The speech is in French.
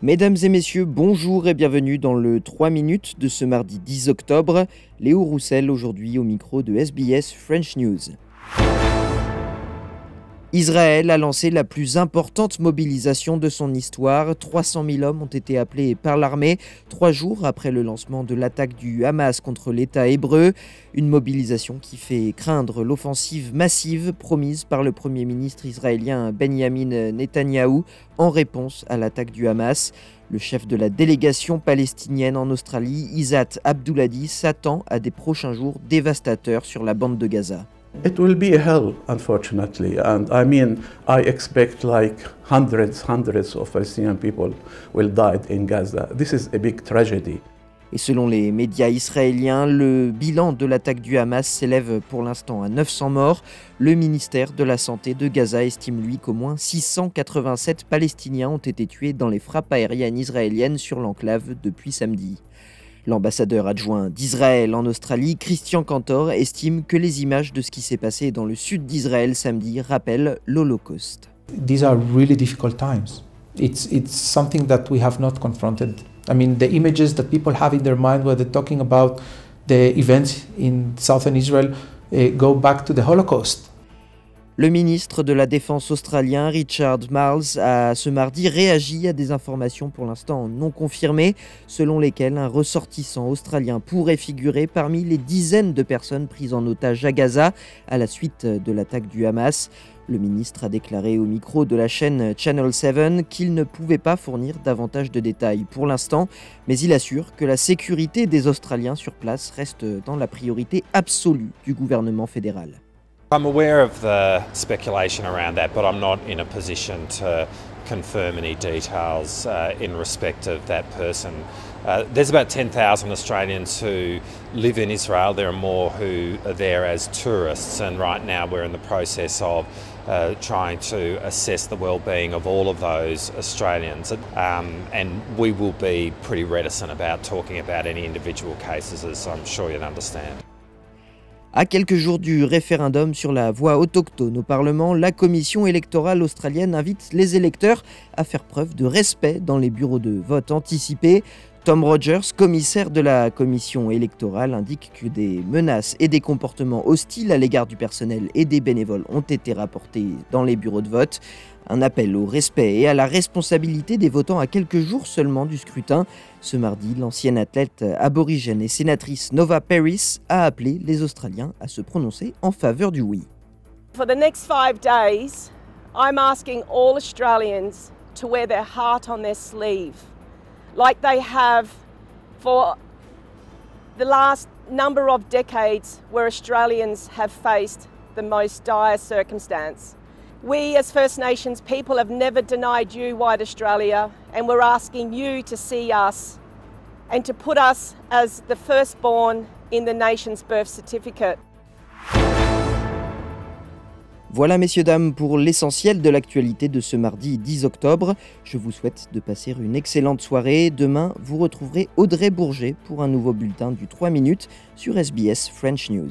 Mesdames et messieurs, bonjour et bienvenue dans le 3 minutes de ce mardi 10 octobre. Léo Roussel aujourd'hui au micro de SBS French News. Israël a lancé la plus importante mobilisation de son histoire. 300 000 hommes ont été appelés par l'armée trois jours après le lancement de l'attaque du Hamas contre l'État hébreu. Une mobilisation qui fait craindre l'offensive massive promise par le Premier ministre israélien Benjamin Netanyahou en réponse à l'attaque du Hamas. Le chef de la délégation palestinienne en Australie, Isat Abdouladi, s'attend à des prochains jours dévastateurs sur la bande de Gaza. It will be a hell, unfortunately. And I mean, I expect like hundreds, hundreds of Palestinian people will die in Gaza. This is a big tragedy. Et selon les médias israéliens, le bilan de l'attaque du Hamas s'élève pour l'instant à 900 morts. Le ministère de la Santé de Gaza estime lui qu'au moins 687 Palestiniens ont été tués dans les frappes aériennes israéliennes sur l'enclave depuis samedi. L'ambassadeur adjoint d'Israël en Australie, Christian Cantor, estime que les images de ce qui s'est passé dans le sud d'Israël samedi rappellent l'Holocauste. These are really difficult times. It's, it's something that we have not confronted. I mean, the images that people have in their mind when they're talking about the events in southern Israel uh, go back to the Holocaust. Le ministre de la Défense australien Richard Marles a ce mardi réagi à des informations pour l'instant non confirmées, selon lesquelles un ressortissant australien pourrait figurer parmi les dizaines de personnes prises en otage à Gaza à la suite de l'attaque du Hamas. Le ministre a déclaré au micro de la chaîne Channel 7 qu'il ne pouvait pas fournir davantage de détails pour l'instant, mais il assure que la sécurité des Australiens sur place reste dans la priorité absolue du gouvernement fédéral. I'm aware of the speculation around that, but I'm not in a position to confirm any details uh, in respect of that person. Uh, there's about 10,000 Australians who live in Israel. There are more who are there as tourists, and right now we're in the process of uh, trying to assess the well-being of all of those Australians. Um, and we will be pretty reticent about talking about any individual cases, as I'm sure you'd understand. À quelques jours du référendum sur la voix autochtone au Parlement, la commission électorale australienne invite les électeurs à faire preuve de respect dans les bureaux de vote anticipés. Tom Rogers, commissaire de la commission électorale, indique que des menaces et des comportements hostiles à l'égard du personnel et des bénévoles ont été rapportés dans les bureaux de vote. Un appel au respect et à la responsabilité des votants à quelques jours seulement du scrutin. Ce mardi, l'ancienne athlète aborigène et sénatrice Nova Paris a appelé les Australiens à se prononcer en faveur du oui. For the next five days, I'm asking all Australians to wear their heart on their sleeve, like they have for the last number of decades where Australians have faced the most dire circumstance. We, as First Nations people, have never denied you white Australia, and we're asking you to see us and to put us as the firstborn in the nation's birth certificate. Voilà messieurs dames pour l'essentiel de l'actualité de ce mardi 10 octobre. Je vous souhaite de passer une excellente soirée. Demain, vous retrouverez Audrey Bourget pour un nouveau bulletin du 3 minutes sur SBS French News.